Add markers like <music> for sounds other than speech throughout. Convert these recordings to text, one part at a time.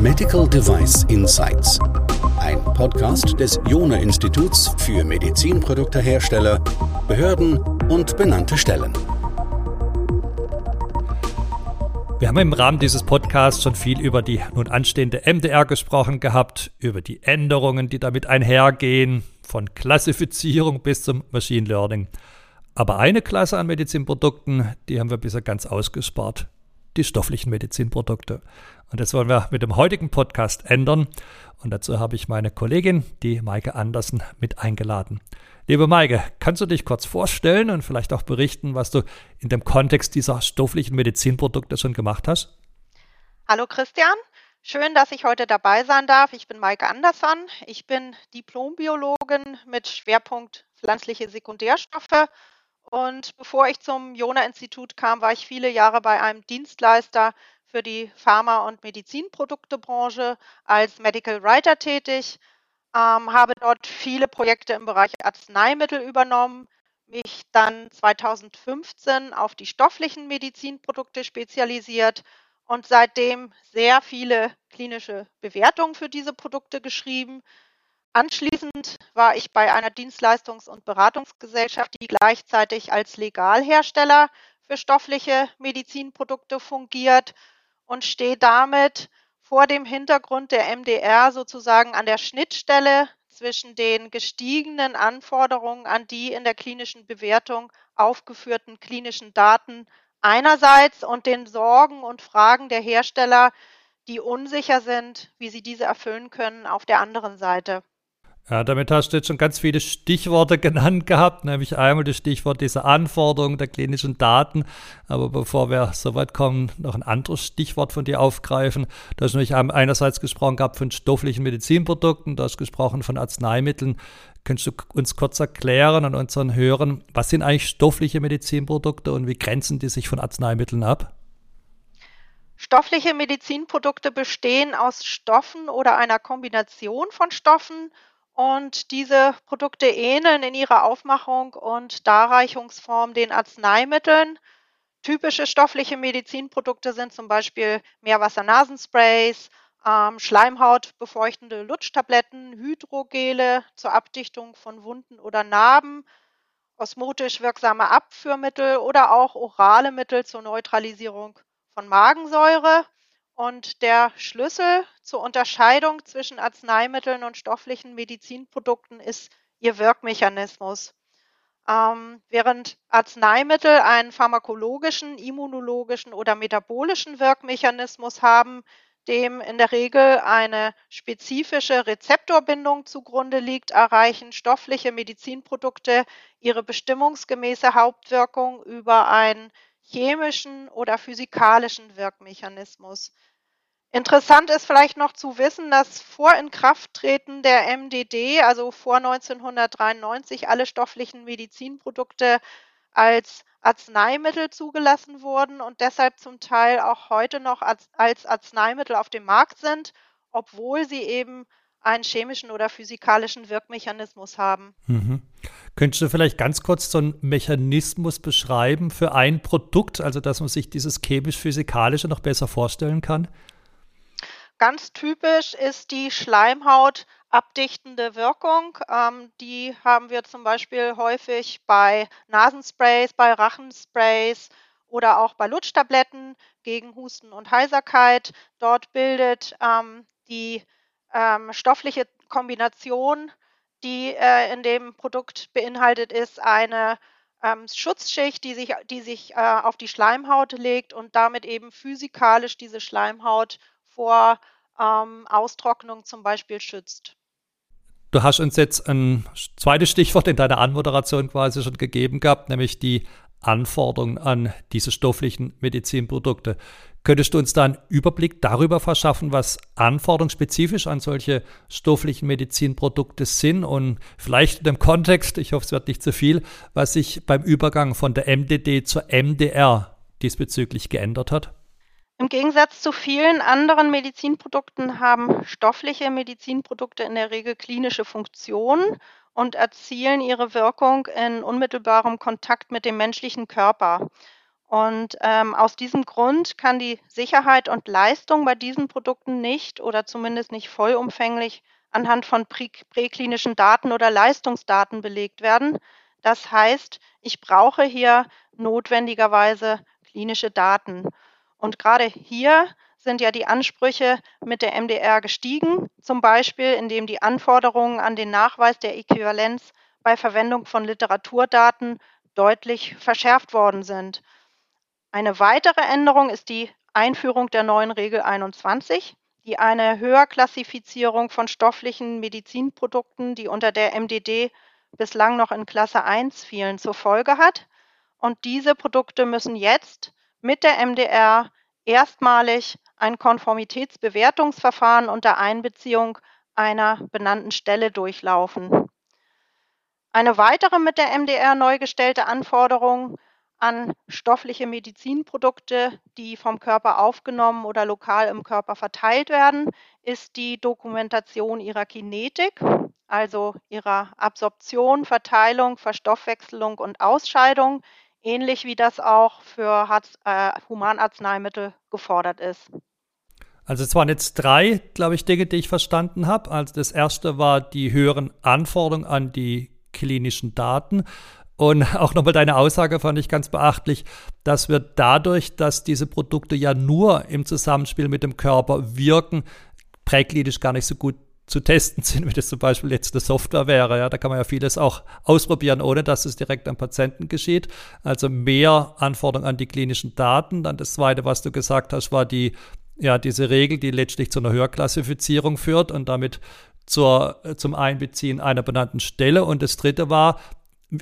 Medical Device Insights. Ein Podcast des Jona Instituts für Medizinproduktehersteller, Behörden und benannte Stellen. Wir haben im Rahmen dieses Podcasts schon viel über die nun anstehende MDR gesprochen gehabt, über die Änderungen, die damit einhergehen, von Klassifizierung bis zum Machine Learning. Aber eine Klasse an Medizinprodukten, die haben wir bisher ganz ausgespart die stofflichen Medizinprodukte. Und das wollen wir mit dem heutigen Podcast ändern. Und dazu habe ich meine Kollegin, die Maike Andersen, mit eingeladen. Liebe Maike, kannst du dich kurz vorstellen und vielleicht auch berichten, was du in dem Kontext dieser stofflichen Medizinprodukte schon gemacht hast? Hallo Christian, schön, dass ich heute dabei sein darf. Ich bin Maike Andersson. Ich bin Diplombiologin mit Schwerpunkt pflanzliche Sekundärstoffe und bevor ich zum Jona-Institut kam, war ich viele Jahre bei einem Dienstleister für die Pharma- und Medizinproduktebranche als Medical Writer tätig, ähm, habe dort viele Projekte im Bereich Arzneimittel übernommen, mich dann 2015 auf die stofflichen Medizinprodukte spezialisiert und seitdem sehr viele klinische Bewertungen für diese Produkte geschrieben, Anschließend war ich bei einer Dienstleistungs- und Beratungsgesellschaft, die gleichzeitig als Legalhersteller für stoffliche Medizinprodukte fungiert und stehe damit vor dem Hintergrund der MDR sozusagen an der Schnittstelle zwischen den gestiegenen Anforderungen an die in der klinischen Bewertung aufgeführten klinischen Daten einerseits und den Sorgen und Fragen der Hersteller, die unsicher sind, wie sie diese erfüllen können, auf der anderen Seite. Ja, damit hast du jetzt schon ganz viele Stichworte genannt gehabt, nämlich einmal das Stichwort dieser Anforderungen der klinischen Daten. Aber bevor wir so weit kommen, noch ein anderes Stichwort von dir aufgreifen. Du hast nämlich einerseits gesprochen gehabt von stofflichen Medizinprodukten, du hast gesprochen von Arzneimitteln. Könntest du uns kurz erklären an unseren Hörern, was sind eigentlich stoffliche Medizinprodukte und wie grenzen die sich von Arzneimitteln ab? Stoffliche Medizinprodukte bestehen aus Stoffen oder einer Kombination von Stoffen und diese Produkte ähneln in ihrer Aufmachung und Darreichungsform den Arzneimitteln. Typische stoffliche Medizinprodukte sind zum Beispiel Meerwassernasensprays, ähm, Schleimhautbefeuchtende Lutschtabletten, Hydrogele zur Abdichtung von Wunden oder Narben, osmotisch wirksame Abführmittel oder auch orale Mittel zur Neutralisierung von Magensäure. Und der Schlüssel zur Unterscheidung zwischen Arzneimitteln und stofflichen Medizinprodukten ist ihr Wirkmechanismus. Ähm, während Arzneimittel einen pharmakologischen, immunologischen oder metabolischen Wirkmechanismus haben, dem in der Regel eine spezifische Rezeptorbindung zugrunde liegt, erreichen stoffliche Medizinprodukte ihre bestimmungsgemäße Hauptwirkung über einen chemischen oder physikalischen Wirkmechanismus. Interessant ist vielleicht noch zu wissen, dass vor Inkrafttreten der MDD, also vor 1993, alle stofflichen Medizinprodukte als Arzneimittel zugelassen wurden und deshalb zum Teil auch heute noch als, Arzneimittel auf dem Markt sind, obwohl sie eben einen chemischen oder physikalischen Wirkmechanismus haben. Mhm. Könntest du vielleicht ganz kurz so einen Mechanismus beschreiben für ein Produkt, also dass man sich dieses chemisch-physikalische noch besser vorstellen kann? Ganz typisch ist die Schleimhaut abdichtende Wirkung. Ähm, die haben wir zum Beispiel häufig bei Nasensprays, bei Rachensprays oder auch bei Lutschtabletten gegen Husten und Heiserkeit. Dort bildet ähm, die ähm, stoffliche Kombination, die äh, in dem Produkt beinhaltet ist, eine ähm, Schutzschicht, die sich, die sich äh, auf die Schleimhaut legt und damit eben physikalisch diese Schleimhaut vor ähm, Austrocknung zum Beispiel schützt. Du hast uns jetzt ein zweites Stichwort in deiner Anmoderation quasi schon gegeben gehabt, nämlich die Anforderungen an diese stofflichen Medizinprodukte. Könntest du uns da einen Überblick darüber verschaffen, was anforderungsspezifisch an solche stofflichen Medizinprodukte sind und vielleicht in dem Kontext, ich hoffe, es wird nicht zu viel, was sich beim Übergang von der MDD zur MDR diesbezüglich geändert hat? Im Gegensatz zu vielen anderen Medizinprodukten haben stoffliche Medizinprodukte in der Regel klinische Funktionen und erzielen ihre Wirkung in unmittelbarem Kontakt mit dem menschlichen Körper. Und ähm, aus diesem Grund kann die Sicherheit und Leistung bei diesen Produkten nicht oder zumindest nicht vollumfänglich anhand von prä präklinischen Daten oder Leistungsdaten belegt werden. Das heißt, ich brauche hier notwendigerweise klinische Daten. Und gerade hier sind ja die Ansprüche mit der MDR gestiegen, zum Beispiel indem die Anforderungen an den Nachweis der Äquivalenz bei Verwendung von Literaturdaten deutlich verschärft worden sind. Eine weitere Änderung ist die Einführung der neuen Regel 21, die eine Höherklassifizierung von stofflichen Medizinprodukten, die unter der MDD bislang noch in Klasse 1 fielen, zur Folge hat. Und diese Produkte müssen jetzt mit der MDR erstmalig ein Konformitätsbewertungsverfahren unter Einbeziehung einer benannten Stelle durchlaufen. Eine weitere mit der MDR neu gestellte Anforderung an stoffliche Medizinprodukte, die vom Körper aufgenommen oder lokal im Körper verteilt werden, ist die Dokumentation ihrer Kinetik, also ihrer Absorption, Verteilung, Verstoffwechselung und Ausscheidung, ähnlich wie das auch für äh, Humanarzneimittel gefordert ist. Also es waren jetzt drei, glaube ich, Dinge, die ich verstanden habe. Also das erste war die höheren Anforderungen an die klinischen Daten. Und <laughs> auch nochmal deine Aussage fand ich ganz beachtlich, dass wir dadurch, dass diese Produkte ja nur im Zusammenspiel mit dem Körper wirken, präklinisch gar nicht so gut zu testen sind, <laughs> wie das zum Beispiel jetzt eine Software wäre. Ja, da kann man ja vieles auch ausprobieren, ohne dass es direkt am Patienten geschieht. Also mehr Anforderungen an die klinischen Daten. Dann das zweite, was du gesagt hast, war die, ja, diese Regel, die letztlich zu einer Höherklassifizierung führt und damit zur, zum Einbeziehen einer benannten Stelle. Und das dritte war,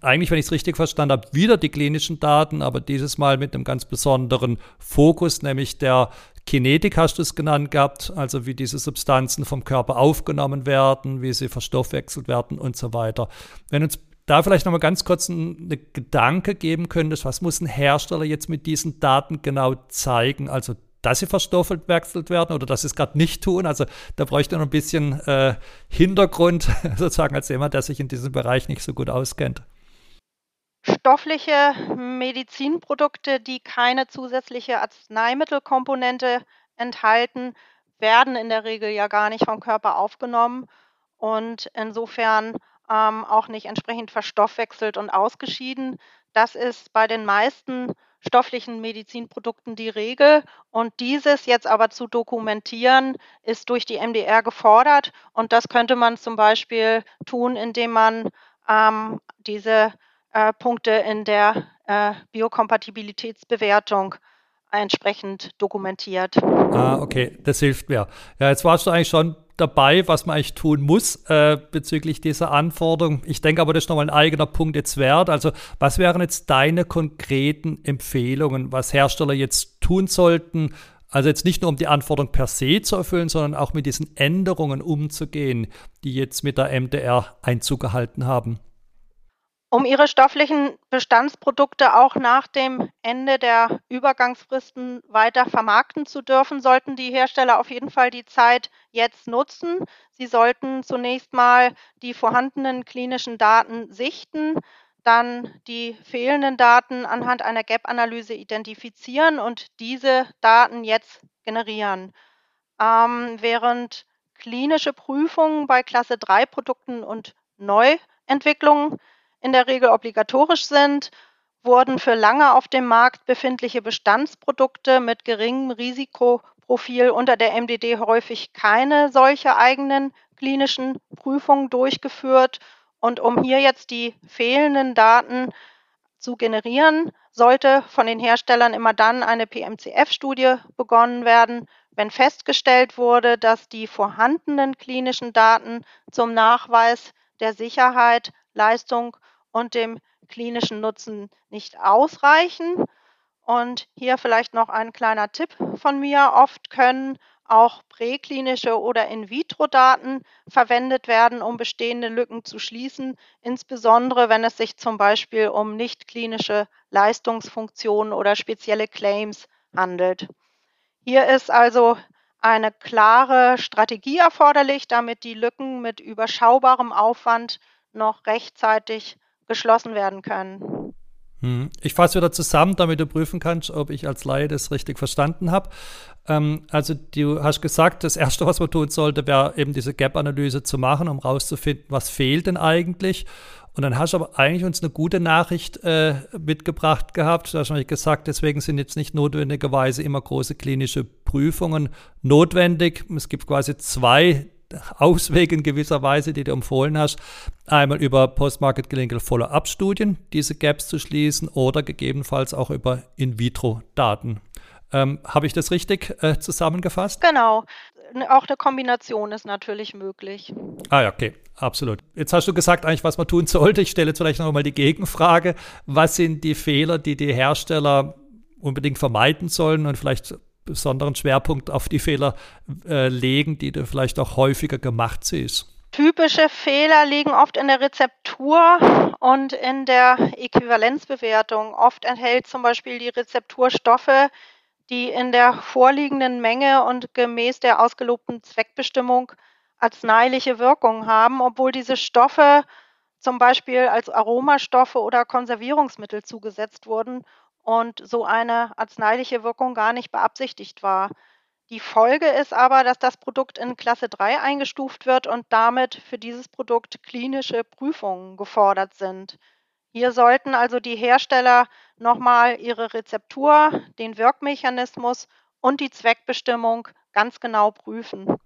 eigentlich, wenn ich es richtig verstanden habe, wieder die klinischen Daten, aber dieses Mal mit einem ganz besonderen Fokus, nämlich der Kinetik hast du es genannt gehabt, also wie diese Substanzen vom Körper aufgenommen werden, wie sie verstoffwechselt werden und so weiter. Wenn uns da vielleicht nochmal ganz kurz einen Gedanke geben könntest, was muss ein Hersteller jetzt mit diesen Daten genau zeigen? Also dass sie verstoffwechselt werden oder dass sie es gerade nicht tun. Also da bräuchte noch ein bisschen äh, Hintergrund, <laughs> sozusagen als jemand, der sich in diesem Bereich nicht so gut auskennt. Stoffliche Medizinprodukte, die keine zusätzliche Arzneimittelkomponente enthalten, werden in der Regel ja gar nicht vom Körper aufgenommen und insofern ähm, auch nicht entsprechend verstoffwechselt und ausgeschieden. Das ist bei den meisten stofflichen Medizinprodukten die Regel. Und dieses jetzt aber zu dokumentieren, ist durch die MDR gefordert. Und das könnte man zum Beispiel tun, indem man ähm, diese äh, Punkte in der äh, Biokompatibilitätsbewertung entsprechend dokumentiert. Ah, okay, das hilft mir. Ja, jetzt warst du eigentlich schon dabei, was man eigentlich tun muss äh, bezüglich dieser Anforderung. Ich denke aber, das ist nochmal ein eigener Punkt jetzt wert. Also, was wären jetzt deine konkreten Empfehlungen, was Hersteller jetzt tun sollten? Also jetzt nicht nur um die Anforderung per se zu erfüllen, sondern auch mit diesen Änderungen umzugehen, die jetzt mit der MDR Einzug gehalten haben. Um ihre stofflichen Bestandsprodukte auch nach dem Ende der Übergangsfristen weiter vermarkten zu dürfen, sollten die Hersteller auf jeden Fall die Zeit jetzt nutzen. Sie sollten zunächst mal die vorhandenen klinischen Daten sichten, dann die fehlenden Daten anhand einer Gap-Analyse identifizieren und diese Daten jetzt generieren. Ähm, während klinische Prüfungen bei Klasse 3 Produkten und Neuentwicklungen in der Regel obligatorisch sind, wurden für lange auf dem Markt befindliche Bestandsprodukte mit geringem Risikoprofil unter der MDD häufig keine solche eigenen klinischen Prüfungen durchgeführt. Und um hier jetzt die fehlenden Daten zu generieren, sollte von den Herstellern immer dann eine PMCF-Studie begonnen werden, wenn festgestellt wurde, dass die vorhandenen klinischen Daten zum Nachweis der Sicherheit, Leistung und dem klinischen Nutzen nicht ausreichen. Und hier vielleicht noch ein kleiner Tipp von mir. Oft können auch präklinische oder In-vitro-Daten verwendet werden, um bestehende Lücken zu schließen, insbesondere wenn es sich zum Beispiel um nicht klinische Leistungsfunktionen oder spezielle Claims handelt. Hier ist also eine klare Strategie erforderlich, damit die Lücken mit überschaubarem Aufwand noch rechtzeitig geschlossen werden können. Hm. Ich fasse wieder zusammen, damit du prüfen kannst, ob ich als Laie das richtig verstanden habe. Ähm, also du hast gesagt, das Erste, was man tun sollte, wäre eben diese Gap-Analyse zu machen, um rauszufinden, was fehlt denn eigentlich. Und dann hast du aber eigentlich uns eine gute Nachricht äh, mitgebracht gehabt. Du hast nämlich gesagt, deswegen sind jetzt nicht notwendigerweise immer große klinische Prüfungen notwendig. Es gibt quasi zwei Auswege in gewisser Weise, die du empfohlen hast. Einmal über Post-Market Clinical Follow-up-Studien, diese Gaps zu schließen oder gegebenenfalls auch über In-vitro-Daten. Ähm, Habe ich das richtig äh, zusammengefasst? Genau. Auch eine Kombination ist natürlich möglich. Ah ja, okay, absolut. Jetzt hast du gesagt, eigentlich, was man tun sollte. Ich stelle jetzt vielleicht noch mal die Gegenfrage. Was sind die Fehler, die die Hersteller unbedingt vermeiden sollen und vielleicht besonderen Schwerpunkt auf die Fehler äh, legen, die du vielleicht auch häufiger gemacht siehst? Typische Fehler liegen oft in der Rezeptur und in der Äquivalenzbewertung. Oft enthält zum Beispiel die Rezeptur Stoffe, die in der vorliegenden Menge und gemäß der ausgelobten Zweckbestimmung arzneiliche Wirkung haben, obwohl diese Stoffe zum Beispiel als Aromastoffe oder Konservierungsmittel zugesetzt wurden und so eine arzneiliche Wirkung gar nicht beabsichtigt war. Die Folge ist aber, dass das Produkt in Klasse 3 eingestuft wird und damit für dieses Produkt klinische Prüfungen gefordert sind. Hier sollten also die Hersteller nochmal ihre Rezeptur, den Wirkmechanismus und die Zweckbestimmung ganz genau prüfen.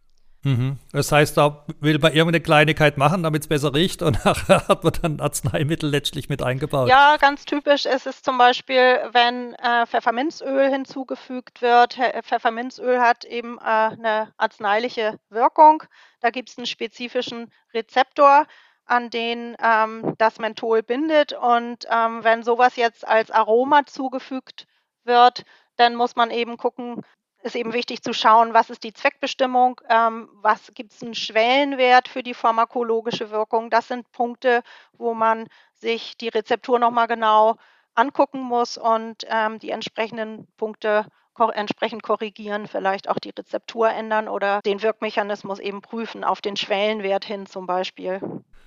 Mhm. Das heißt, da will man irgendeine Kleinigkeit machen, damit es besser riecht und <laughs> nachher hat man dann Arzneimittel letztlich mit eingebaut. Ja, ganz typisch ist es zum Beispiel, wenn äh, Pfefferminzöl hinzugefügt wird. Pfefferminzöl hat eben äh, eine arzneiliche Wirkung. Da gibt es einen spezifischen Rezeptor an den ähm, das Menthol bindet. Und ähm, wenn sowas jetzt als Aroma zugefügt wird, dann muss man eben gucken, ist eben wichtig zu schauen, was ist die Zweckbestimmung, ähm, was gibt es einen Schwellenwert für die pharmakologische Wirkung. Das sind Punkte, wo man sich die Rezeptur nochmal genau angucken muss und ähm, die entsprechenden Punkte entsprechend korrigieren, vielleicht auch die Rezeptur ändern oder den Wirkmechanismus eben prüfen auf den Schwellenwert hin zum Beispiel.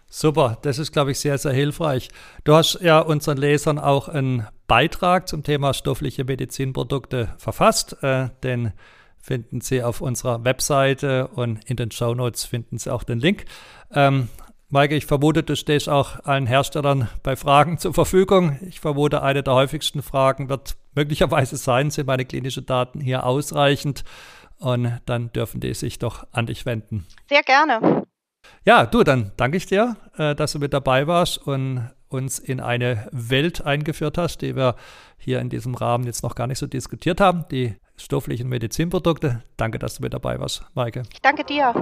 Super, das ist, glaube ich, sehr, sehr hilfreich. Du hast ja unseren Lesern auch einen Beitrag zum Thema stoffliche Medizinprodukte verfasst. Äh, den finden Sie auf unserer Webseite und in den Show Notes finden Sie auch den Link. Ähm, Maike, ich vermute, du stehst auch allen Herstellern bei Fragen zur Verfügung. Ich vermute, eine der häufigsten Fragen wird möglicherweise sein, sind meine klinischen Daten hier ausreichend? Und dann dürfen die sich doch an dich wenden. Sehr gerne. Ja, du, dann danke ich dir, äh, dass du mit dabei warst und uns in eine Welt eingeführt hast, die wir hier in diesem Rahmen jetzt noch gar nicht so diskutiert haben, die stofflichen Medizinprodukte. Danke, dass du mit dabei warst, Maike. Ich danke dir.